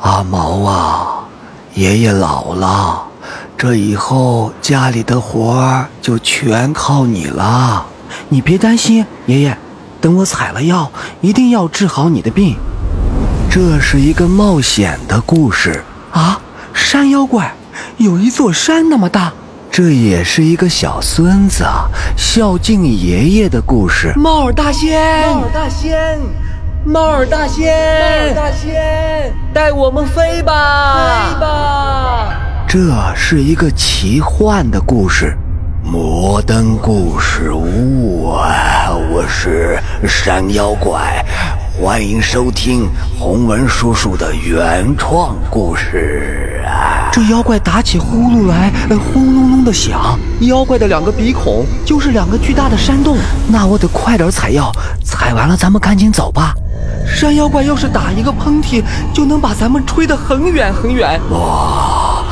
阿毛啊，爷爷老了，这以后家里的活儿就全靠你了。你别担心，爷爷，等我采了药，一定要治好你的病。这是一个冒险的故事啊！山妖怪，有一座山那么大。这也是一个小孙子孝敬爷爷的故事。猫耳大仙，猫耳大仙，猫耳大仙，猫耳大仙，带我们飞吧，飞吧！这是一个奇幻的故事，摩登故事屋啊！我是山妖怪，欢迎收听洪文叔叔的原创故事啊！这妖怪打起呼噜来，轰隆隆的响。妖怪的两个鼻孔就是两个巨大的山洞。那我得快点采药，采完了咱们赶紧走吧。山妖怪要是打一个喷嚏，就能把咱们吹得很远很远。哇！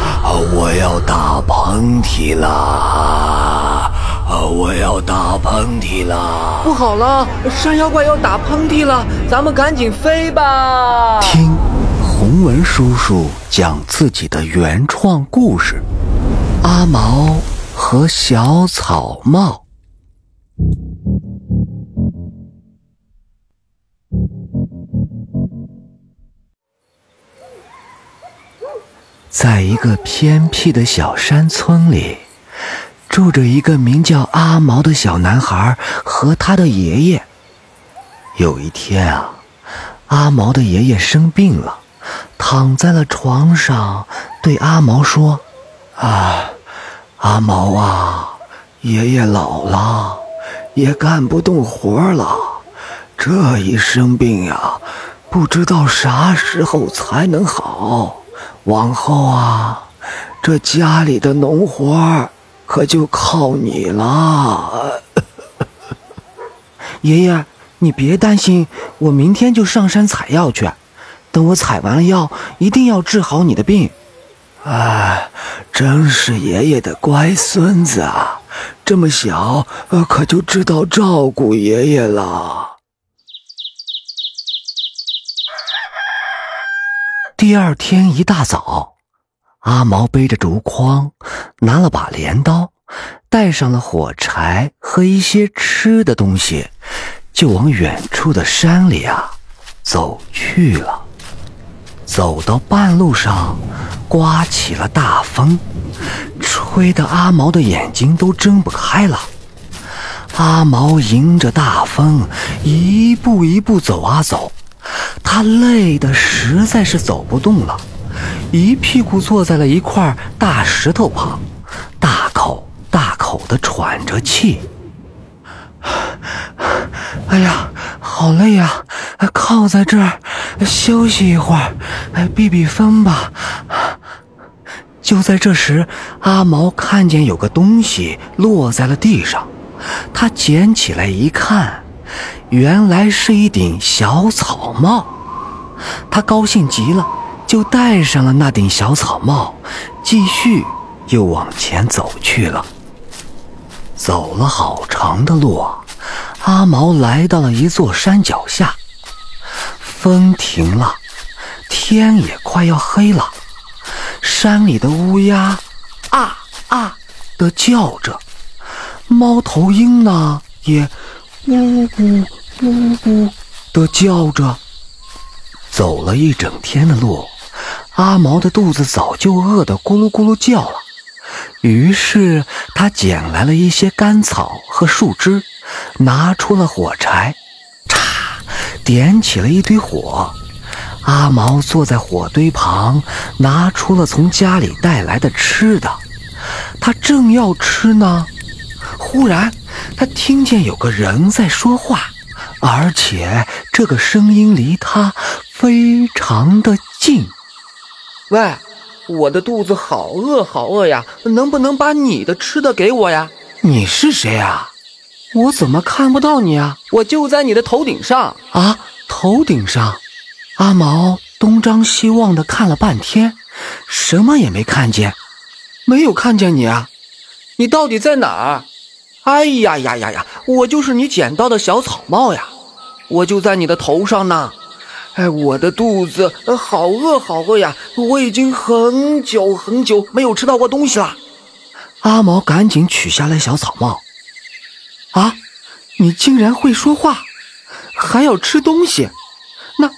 我要打喷嚏啦！我要打喷嚏啦！不好了，山妖怪要打喷嚏了，咱们赶紧飞吧。听。洪文叔叔讲自己的原创故事：阿毛和小草帽。在一个偏僻的小山村里，住着一个名叫阿毛的小男孩和他的爷爷。有一天啊，阿毛的爷爷生病了。躺在了床上，对阿毛说：“啊，阿毛啊，爷爷老了，也干不动活了。这一生病呀，不知道啥时候才能好。往后啊，这家里的农活可就靠你了。爷爷，你别担心，我明天就上山采药去。”等我采完了药，一定要治好你的病。哎，真是爷爷的乖孙子啊！这么小，可就知道照顾爷爷了。第二天一大早，阿毛背着竹筐，拿了把镰刀，带上了火柴和一些吃的东西，就往远处的山里啊走去了。走到半路上，刮起了大风，吹得阿毛的眼睛都睁不开了。阿毛迎着大风，一步一步走啊走，他累得实在是走不动了，一屁股坐在了一块大石头旁，大口大口的喘着气。哎呀，好累呀！靠在这儿休息一会儿，避避风吧。就在这时，阿毛看见有个东西落在了地上，他捡起来一看，原来是一顶小草帽。他高兴极了，就戴上了那顶小草帽，继续又往前走去了。走了好长的路。阿毛来到了一座山脚下，风停了，天也快要黑了。山里的乌鸦啊啊的叫着，猫头鹰呢也呜呜呜呜的叫着。走了一整天的路，阿毛的肚子早就饿得咕噜咕噜叫了。于是他捡来了一些干草和树枝。拿出了火柴，嚓，点起了一堆火。阿毛坐在火堆旁，拿出了从家里带来的吃的。他正要吃呢，忽然他听见有个人在说话，而且这个声音离他非常的近。喂，我的肚子好饿，好饿呀！能不能把你的吃的给我呀？你是谁啊？我怎么看不到你啊？我就在你的头顶上啊！头顶上，阿毛东张西望的看了半天，什么也没看见，没有看见你啊！你到底在哪儿？哎呀呀呀呀！我就是你捡到的小草帽呀！我就在你的头上呢！哎，我的肚子好饿，好饿呀！我已经很久很久没有吃到过东西了。阿毛赶紧取下了小草帽。啊，你竟然会说话，还要吃东西？那，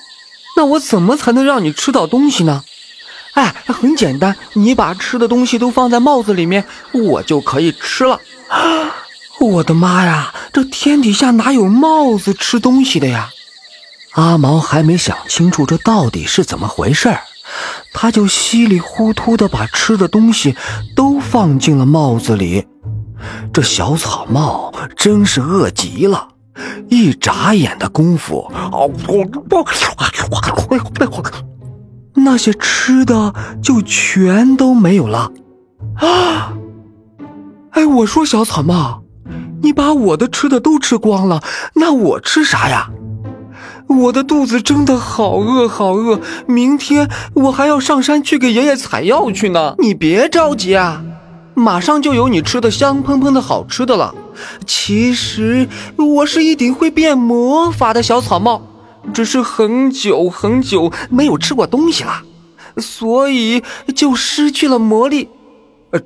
那我怎么才能让你吃到东西呢？哎，很简单，你把吃的东西都放在帽子里面，我就可以吃了。我的妈呀，这天底下哪有帽子吃东西的呀？阿毛还没想清楚这到底是怎么回事，他就稀里糊涂的把吃的东西都放进了帽子里。这小草帽真是饿极了，一眨眼的功夫，那些吃的就全都没有了。啊！哎，我说小草帽，你把我的吃的都吃光了，那我吃啥呀？我的肚子真的好饿，好饿！明天我还要上山去给爷爷采药去呢。你别着急啊，马上就有你吃的香喷喷的好吃的了。其实我是一顶会变魔法的小草帽，只是很久很久没有吃过东西了，所以就失去了魔力。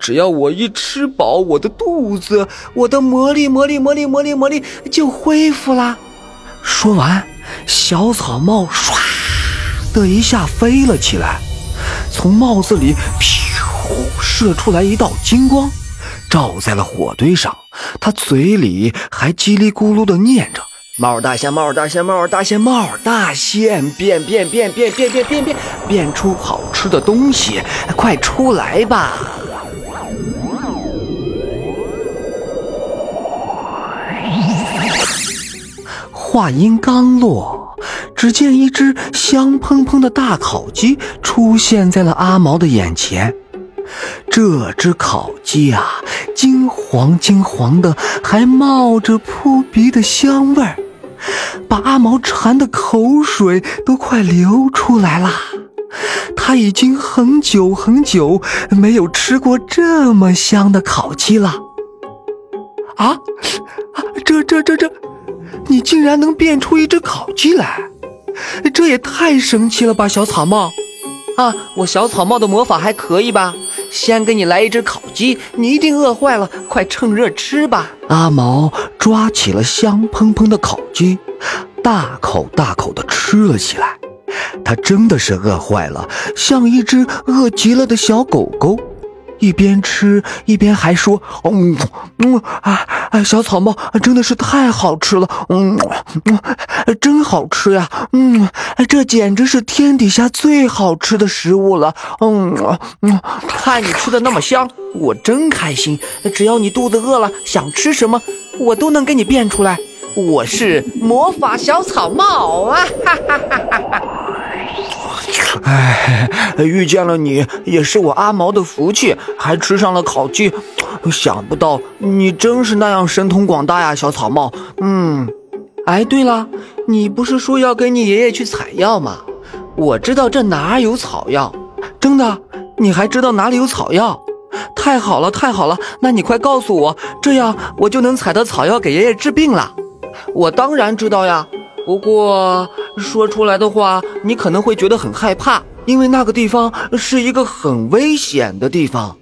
只要我一吃饱，我的肚子，我的魔力，魔力，魔力，魔力，魔力就恢复啦。说完。小草帽唰的一下飞了起来，从帽子里飘射出来一道金光，照在了火堆上。他嘴里还叽里咕噜的念着：“帽大仙，帽大仙，帽大仙，帽大仙，变变变变变变变变，变出好吃的东西，快出来吧！”话音刚落，只见一只香喷喷的大烤鸡出现在了阿毛的眼前。这只烤鸡啊，金黄金黄的，还冒着扑鼻的香味儿，把阿毛馋的口水都快流出来啦。他已经很久很久没有吃过这么香的烤鸡了。啊，这这这这！你竟然能变出一只烤鸡来，这也太神奇了吧！小草帽，啊，我小草帽的魔法还可以吧？先给你来一只烤鸡，你一定饿坏了，快趁热吃吧！阿毛抓起了香喷喷的烤鸡，大口大口的吃了起来。他真的是饿坏了，像一只饿极了的小狗狗。一边吃一边还说：“嗯嗯啊啊，小草帽真的是太好吃了，嗯嗯，真好吃呀，嗯，这简直是天底下最好吃的食物了，嗯嗯，看你吃的那么香，我真开心。只要你肚子饿了，想吃什么，我都能给你变出来。我是魔法小草帽啊！哈哈哈哈哈。”哎，遇见了你也是我阿毛的福气，还吃上了烤鸡。想不到你真是那样神通广大呀，小草帽。嗯，哎，对了，你不是说要跟你爷爷去采药吗？我知道这哪有草药，真的？你还知道哪里有草药？太好了，太好了！那你快告诉我，这样我就能采到草药给爷爷治病了。我当然知道呀。不过说出来的话，你可能会觉得很害怕，因为那个地方是一个很危险的地方。